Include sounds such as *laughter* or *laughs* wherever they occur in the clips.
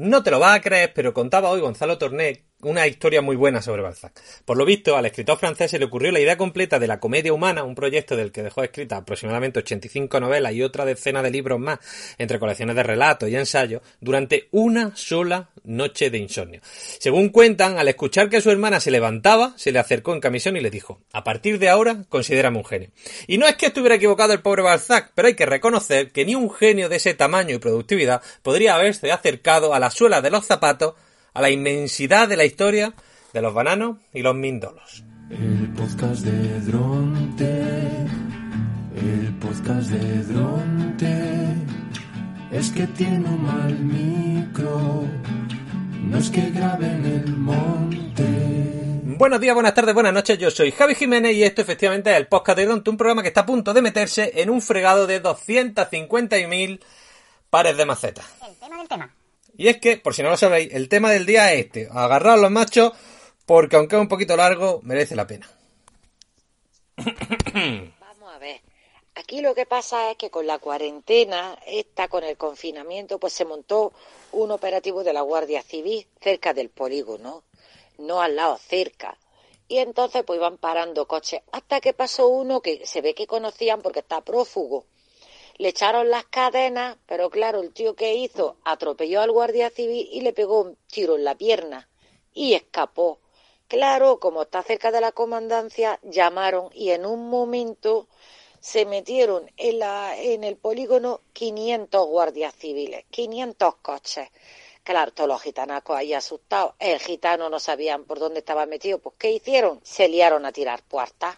No te lo vas a creer, pero contaba hoy Gonzalo Torné una historia muy buena sobre Balzac. Por lo visto, al escritor francés se le ocurrió la idea completa de la comedia humana, un proyecto del que dejó escrita aproximadamente 85 novelas y otra decena de libros más, entre colecciones de relatos y ensayos, durante una sola noche de insomnio. Según cuentan, al escuchar que su hermana se levantaba, se le acercó en camisón y le dijo, a partir de ahora, considérame un genio. Y no es que estuviera equivocado el pobre Balzac, pero hay que reconocer que ni un genio de ese tamaño y productividad podría haberse acercado a la suela de los zapatos a la inmensidad de la historia de los bananos y los mindolos. El podcast de Dronte, el podcast de Dronte, es que tiene un mal micro, no es que grabe en el monte. Buenos días, buenas tardes, buenas noches, yo soy Javi Jiménez y esto efectivamente es el podcast de Dronte, un programa que está a punto de meterse en un fregado de 250.000 pares de macetas. El tema del tema. Y es que, por si no lo sabéis, el tema del día es este. Agarraos los machos, porque aunque es un poquito largo, merece la pena. *coughs* Vamos a ver. Aquí lo que pasa es que con la cuarentena, esta con el confinamiento, pues se montó un operativo de la Guardia Civil cerca del polígono, no al lado, cerca. Y entonces pues iban parando coches, hasta que pasó uno que se ve que conocían porque está prófugo. Le echaron las cadenas, pero claro, el tío que hizo atropelló al guardia civil y le pegó un tiro en la pierna y escapó. Claro, como está cerca de la comandancia, llamaron y en un momento se metieron en, el polígono 500 guardias civiles, 500 coches. Claro, todos los gitanacos ahí asustados. El gitano no sabían por dónde estaba metido. Pues, ¿qué hicieron? Se liaron a tirar puertas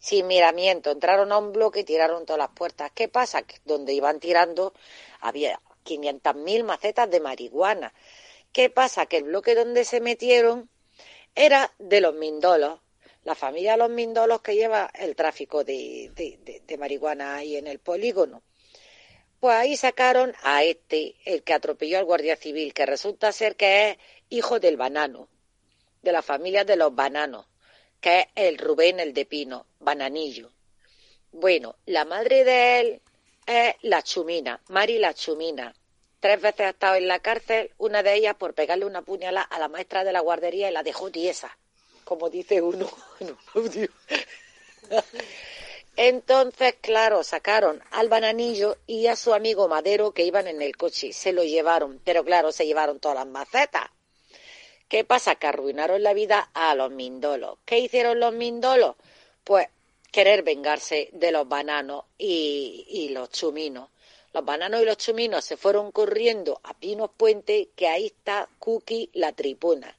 sin miramiento. Entraron a un bloque y tiraron todas las puertas. ¿Qué pasa? Que donde iban tirando había 500.000 macetas de marihuana. ¿Qué pasa? Que el bloque donde se metieron era de los Mindolos, la familia de los Mindolos que lleva el tráfico de, de, de marihuana ahí en el polígono. Pues ahí sacaron a este, el que atropelló al guardia civil, que resulta ser que es hijo del banano, de la familia de los bananos que es el Rubén el de Pino, Bananillo. Bueno, la madre de él es la Chumina, Mari la Chumina. Tres veces ha estado en la cárcel, una de ellas por pegarle una puñalada a la maestra de la guardería y la dejó tiesa, como dice uno *laughs* Entonces, claro, sacaron al bananillo y a su amigo Madero que iban en el coche. Se lo llevaron, pero claro, se llevaron todas las macetas. ¿Qué pasa? Que arruinaron la vida a los mindolos. ¿Qué hicieron los mindolos? Pues querer vengarse de los bananos y, los chuminos. Los bananos y los chuminos se fueron corriendo a Pinos Puente, que ahí está Cookie la tripuna,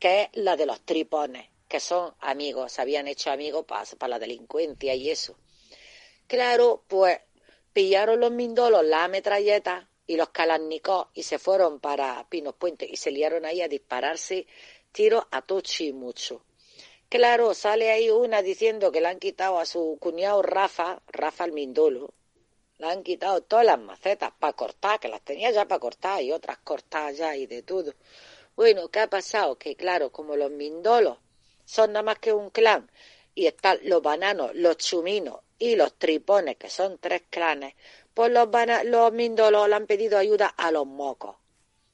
que es la de los tripones, que son amigos, se habían hecho amigos para la delincuencia y eso. Claro, pues pillaron los mindolos la metralleta y los Kalashnikov y se fueron para Pinos Puente y se liaron ahí a dispararse tiros a tochi y mucho. Claro, sale ahí una diciendo que le han quitado a su cuñado Rafa, Rafa el Mindolo, le han quitado todas las macetas para cortar, que las tenía ya para cortar y otras cortadas ya y de todo. Bueno, ¿qué ha pasado? Que claro, como los Mindolos son nada más que un clan y están los bananos, los chuminos y los tripones, que son tres clanes, pues los, los mindolos le han pedido ayuda a los mocos.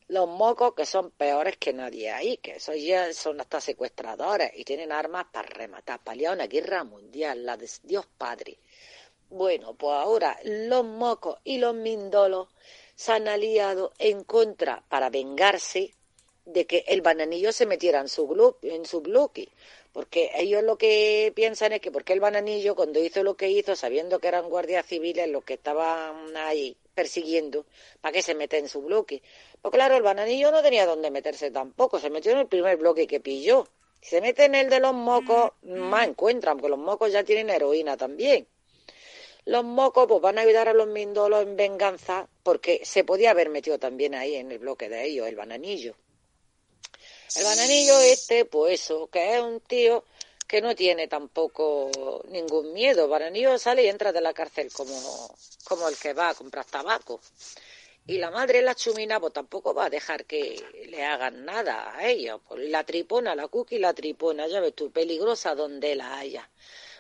Los mocos que son peores que nadie ahí, que esos ya son hasta secuestradores y tienen armas para rematar, para una guerra mundial, la de Dios Padre. Bueno, pues ahora los mocos y los mindolos se han aliado en contra para vengarse de que el bananillo se metiera en su, en su bloque. Porque ellos lo que piensan es que porque el bananillo, cuando hizo lo que hizo, sabiendo que eran guardias civiles los que estaban ahí persiguiendo, ¿para qué se mete en su bloque? Pues claro, el bananillo no tenía dónde meterse tampoco, se metió en el primer bloque que pilló. Si se mete en el de los mocos, más encuentran, porque los mocos ya tienen heroína también. Los mocos pues van a ayudar a los mindolos en venganza, porque se podía haber metido también ahí en el bloque de ellos, el bananillo. El bananillo este, pues eso, que es un tío que no tiene tampoco ningún miedo. Bananillo sale y entra de la cárcel como, como el que va a comprar tabaco. Y la madre, la chumina, pues tampoco va a dejar que le hagan nada a ella. Pues la tripona, la cookie, la tripona, ya ves tú, peligrosa donde la haya.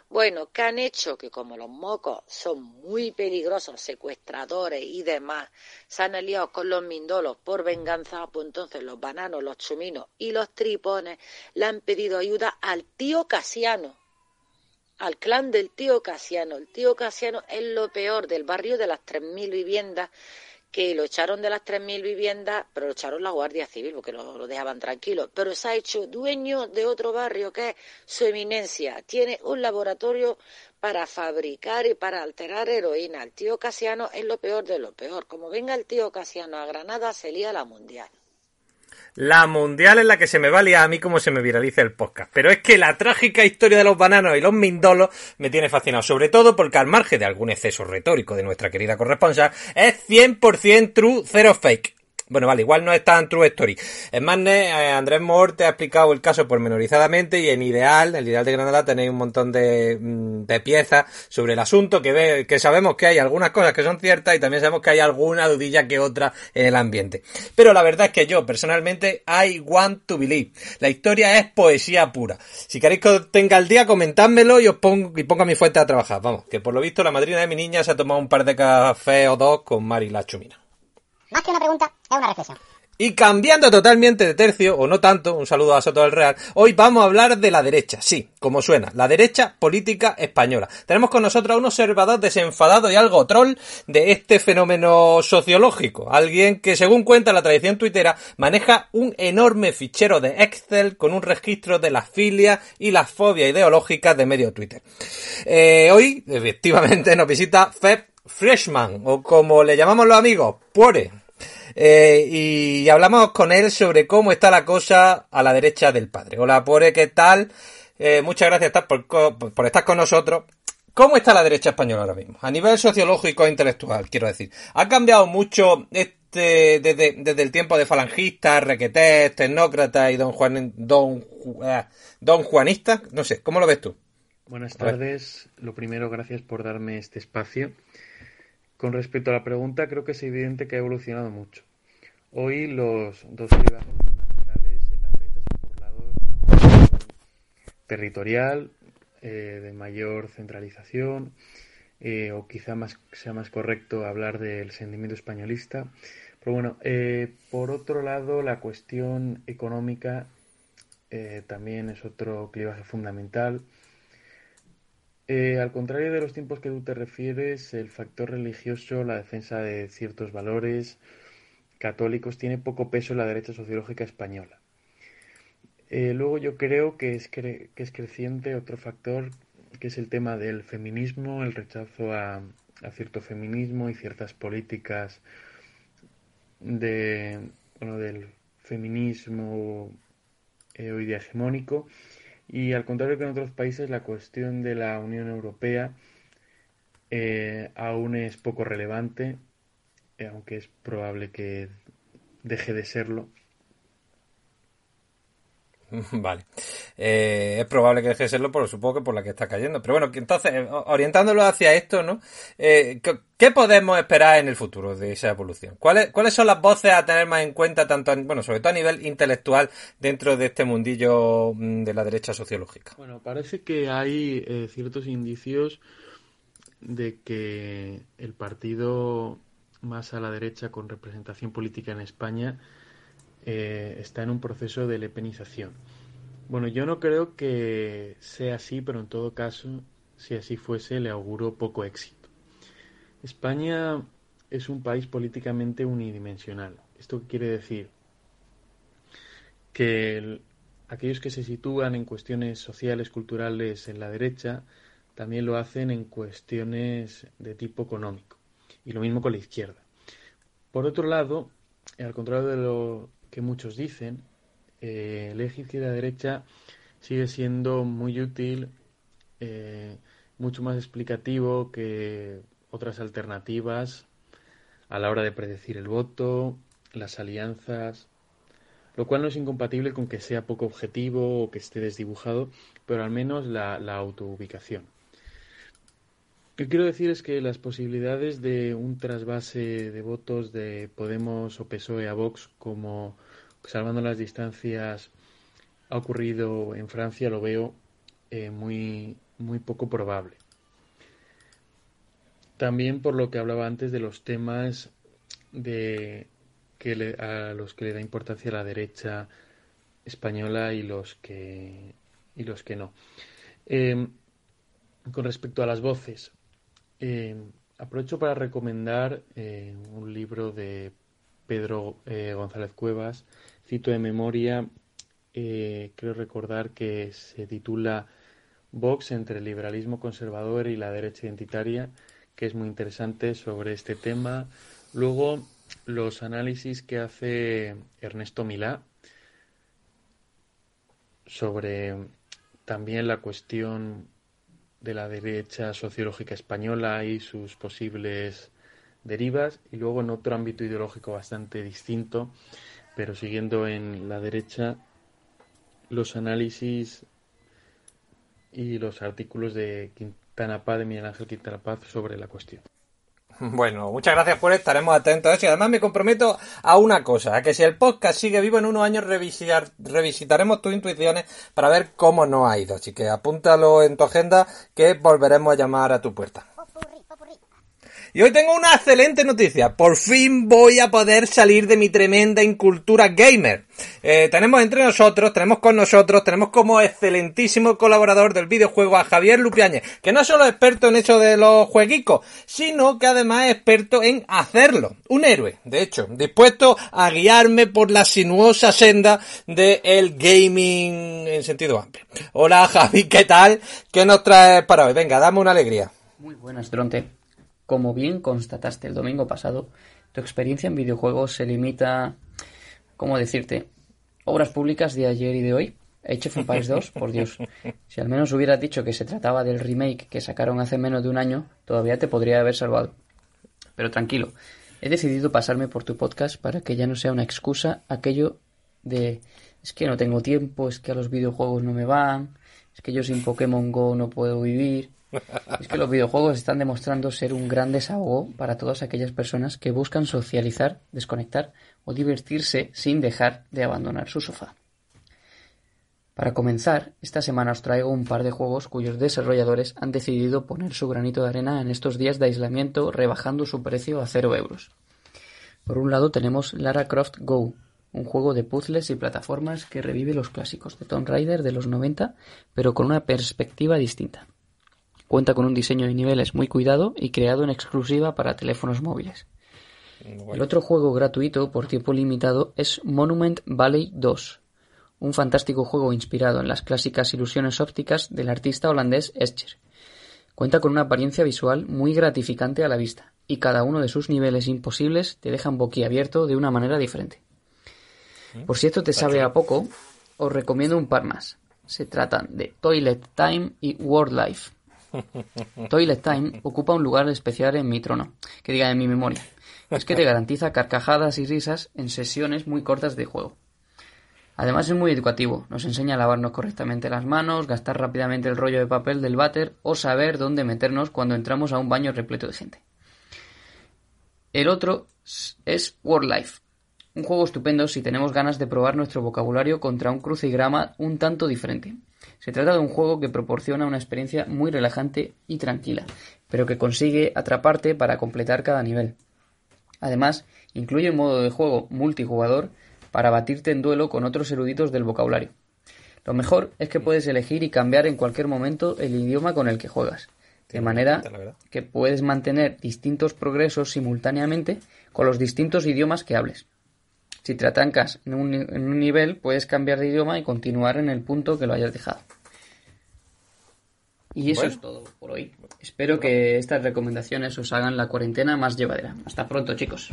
Bueno, que han hecho que como los mocos son muy peligrosos, secuestradores y demás, se han aliado con los mindolos por venganza, pues entonces los bananos, los chuminos y los tripones le han pedido ayuda al tío Casiano, al clan del tío Casiano. El tío Casiano es lo peor del barrio de las 3.000 viviendas que lo echaron de las 3.000 viviendas, pero lo echaron la Guardia Civil porque lo, lo, dejaban tranquilo. Pero se ha hecho dueño de otro barrio que es su eminencia. Tiene un laboratorio para fabricar y para alterar heroína. El tío Casiano es lo peor de lo peor. Como venga el tío Casiano a Granada, se lía la mundial. La mundial es la que se me va a a mí como se me viraliza el podcast. Pero es que la trágica historia de los bananos y los mindolos me tiene fascinado. Sobre todo porque al margen de algún exceso retórico de nuestra querida corresponsal, es 100% true, cero fake. Bueno, vale, igual no es tan true story. En más, eh, Andrés Moore te ha explicado el caso pormenorizadamente y en Ideal, el Ideal de Granada, tenéis un montón de, mm, de piezas sobre el asunto que, ve, que sabemos que hay algunas cosas que son ciertas y también sabemos que hay alguna dudilla que otra en el ambiente. Pero la verdad es que yo, personalmente, I want to believe. La historia es poesía pura. Si queréis que os tenga el día, comentádmelo y os pongo, y pongo mi fuente a trabajar. Vamos, que por lo visto la madrina de mi niña se ha tomado un par de café o dos con Mari la Chumina. Más que una pregunta, es una reflexión. Y cambiando totalmente de tercio, o no tanto, un saludo a Soto del Real, hoy vamos a hablar de la derecha, sí, como suena, la derecha política española. Tenemos con nosotros a un observador desenfadado y algo troll de este fenómeno sociológico, alguien que según cuenta la tradición tuitera maneja un enorme fichero de Excel con un registro de las filias y las fobias ideológicas de medio Twitter. Eh, hoy, efectivamente, nos visita Feb Freshman, o como le llamamos los amigos, Puore. Eh, y hablamos con él sobre cómo está la cosa a la derecha del padre. Hola, Puore, ¿qué tal? Eh, muchas gracias por, por estar con nosotros. ¿Cómo está la derecha española ahora mismo? A nivel sociológico e intelectual, quiero decir. ¿Ha cambiado mucho este desde, desde el tiempo de falangistas, requetés, tecnócratas y don Juan, don, uh, don Juanista? No sé, ¿cómo lo ves tú? Buenas tardes. Lo primero, gracias por darme este espacio. Con respecto a la pregunta, creo que es evidente que ha evolucionado mucho. Hoy los dos clivajes fundamentales en la derecha son por lado la cuestión territorial, eh, de mayor centralización, eh, o quizá más, sea más correcto hablar del sentimiento españolista. Pero bueno, eh, por otro lado, la cuestión económica eh, también es otro clivaje fundamental. Eh, al contrario de los tiempos que tú te refieres, el factor religioso, la defensa de ciertos valores católicos, tiene poco peso en la derecha sociológica española. Eh, luego yo creo que es, que es creciente otro factor, que es el tema del feminismo, el rechazo a, a cierto feminismo y ciertas políticas de, bueno, del feminismo eh, hoy día hegemónico. Y al contrario que en otros países, la cuestión de la Unión Europea eh, aún es poco relevante, eh, aunque es probable que deje de serlo. *laughs* Vale. Eh, es probable que deje de serlo, por supongo que por la que está cayendo. Pero bueno, entonces, orientándolo hacia esto, ¿no? Eh, ¿Qué podemos esperar en el futuro de esa evolución? ¿Cuáles, ¿Cuáles son las voces a tener más en cuenta, tanto, bueno, sobre todo a nivel intelectual, dentro de este mundillo de la derecha sociológica? Bueno, parece que hay eh, ciertos indicios de que el partido más a la derecha con representación política en España eh, está en un proceso de lepenización. Bueno, yo no creo que sea así, pero en todo caso, si así fuese, le auguro poco éxito. España es un país políticamente unidimensional. ¿Esto qué quiere decir? Que el, aquellos que se sitúan en cuestiones sociales, culturales en la derecha, también lo hacen en cuestiones de tipo económico. Y lo mismo con la izquierda. Por otro lado, al contrario de lo que muchos dicen, eh, el eje izquierda-derecha sigue siendo muy útil, eh, mucho más explicativo que otras alternativas a la hora de predecir el voto, las alianzas, lo cual no es incompatible con que sea poco objetivo o que esté desdibujado, pero al menos la, la autoubicación. Lo que quiero decir es que las posibilidades de un trasvase de votos de Podemos o PSOE a Vox, como salvando las distancias ha ocurrido en Francia, lo veo eh, muy muy poco probable. También por lo que hablaba antes de los temas de que a los que le da importancia la derecha española y los que y los que no. Em, con respecto a las voces, em, aprovecho para recomendar eh, un libro de Pedro eh, González Cuevas, cito de memoria, eh, creo recordar que se titula Vox entre el liberalismo conservador y la derecha identitaria, que es muy interesante sobre este tema. Luego, los análisis que hace Ernesto Milá sobre también la cuestión de la derecha sociológica española y sus posibles derivas y luego en otro ámbito ideológico bastante distinto, pero siguiendo en la derecha, los análisis y los artículos de Quintana Paz, de Miguel Ángel Quintana Paz sobre la cuestión. *laughs* Bueno, muchas gracias por estaremos atentos a eso y además me comprometo a una cosa, a que si el podcast sigue vivo en unos años revisitar, revisitaremos tus intuiciones para ver cómo no ha ido. Así que apúntalo en tu agenda que volveremos a llamar a tu puerta. Y hoy tengo una excelente noticia. Por fin voy a poder salir de mi tremenda incultura gamer. Eh, tenemos entre nosotros, tenemos con nosotros, tenemos como excelentísimo colaborador del videojuego a Javier Lupiáñez, que no solo es experto en eso de los jueguicos, sino que además es experto en hacerlo. Un héroe, de hecho, dispuesto a guiarme por la sinuosa senda del gaming en sentido amplio. Hola Javi, ¿qué tal? ¿Qué nos traes para hoy? Venga, dame una alegría. Muy buenas, Dronte. Como bien constataste el domingo pasado, tu experiencia en videojuegos se limita, ¿cómo decirte? Obras públicas de ayer y de hoy. Age of Empires 2, por Dios. *laughs* Si al menos hubieras dicho que se trataba del remake que sacaron hace menos de un año, todavía te podría haber salvado. Pero tranquilo, he decidido pasarme por tu podcast para que ya no sea una excusa aquello de es que no tengo tiempo, es que a los videojuegos no me van, es que yo sin Pokémon Go no puedo vivir. *laughs* Es que los videojuegos están demostrando ser un gran desahogo para todas aquellas personas que buscan socializar, desconectar o divertirse sin dejar de abandonar su sofá. Para comenzar, esta semana os traigo un par de juegos cuyos desarrolladores han decidido poner su granito de arena en estos días de aislamiento rebajando su precio a 0 euros. Por un lado tenemos Lara Croft Go, un juego de puzzles y plataformas que revive los clásicos de Tomb Raider de los 90, pero con una perspectiva distinta. Cuenta con un diseño de niveles muy cuidado y creado en exclusiva para teléfonos móviles. El otro juego gratuito por tiempo limitado es Monument Valley 2, un fantástico juego inspirado en las clásicas ilusiones ópticas del artista holandés Escher. Cuenta con una apariencia visual muy gratificante a la vista, y cada uno de sus niveles imposibles te dejan boquiabierto de una manera diferente. Por si esto te sabe a poco, os recomiendo un par más. Se tratan de Toilet Time y World Life. Toilet Time ocupa un lugar especial en mi trono, que diga en mi memoria. Es que te *laughs* garantiza carcajadas y risas en sesiones muy cortas de juego. Además es muy educativo, nos enseña a lavarnos correctamente las manos, gastar rápidamente el rollo de papel del váter o saber dónde meternos cuando entramos a un baño repleto de gente. El otro es World Life, un juego estupendo si tenemos ganas de probar nuestro vocabulario contra un crucigrama un tanto diferente. Se trata de un juego que proporciona una experiencia muy relajante y tranquila, pero que consigue atraparte para completar cada nivel. Además, incluye un modo de juego multijugador para batirte en duelo con otros eruditos del vocabulario. Lo mejor es que puedes elegir y cambiar en cualquier momento el idioma con el que juegas, de manera que puedes mantener distintos progresos simultáneamente con los distintos idiomas que hables. Si te atancas en un, nivel, puedes cambiar de idioma y continuar en el punto que lo hayas dejado. Y eso es todo por hoy. Espero que estas recomendaciones os hagan la cuarentena más llevadera. Hasta pronto, chicos.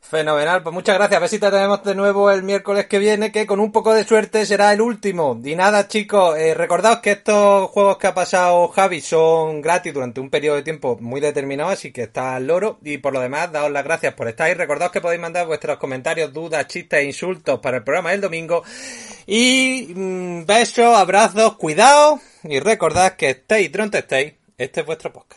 Fenomenal, pues muchas gracias. A ver si te tenemos de nuevo el miércoles que viene, que con un poco de suerte será el último. Y nada, chicos, eh, recordaos que estos juegos que ha pasado Javi son gratis durante un periodo de tiempo muy determinado, así que está al loro. Y por lo demás, daos las gracias por estar ahí. Recordaos que podéis mandar vuestros comentarios, dudas, chistes e insultos para el programa del domingo. Y mm, besos, abrazos, cuidado y recordad que estéis donde estéis. Este es vuestro podcast.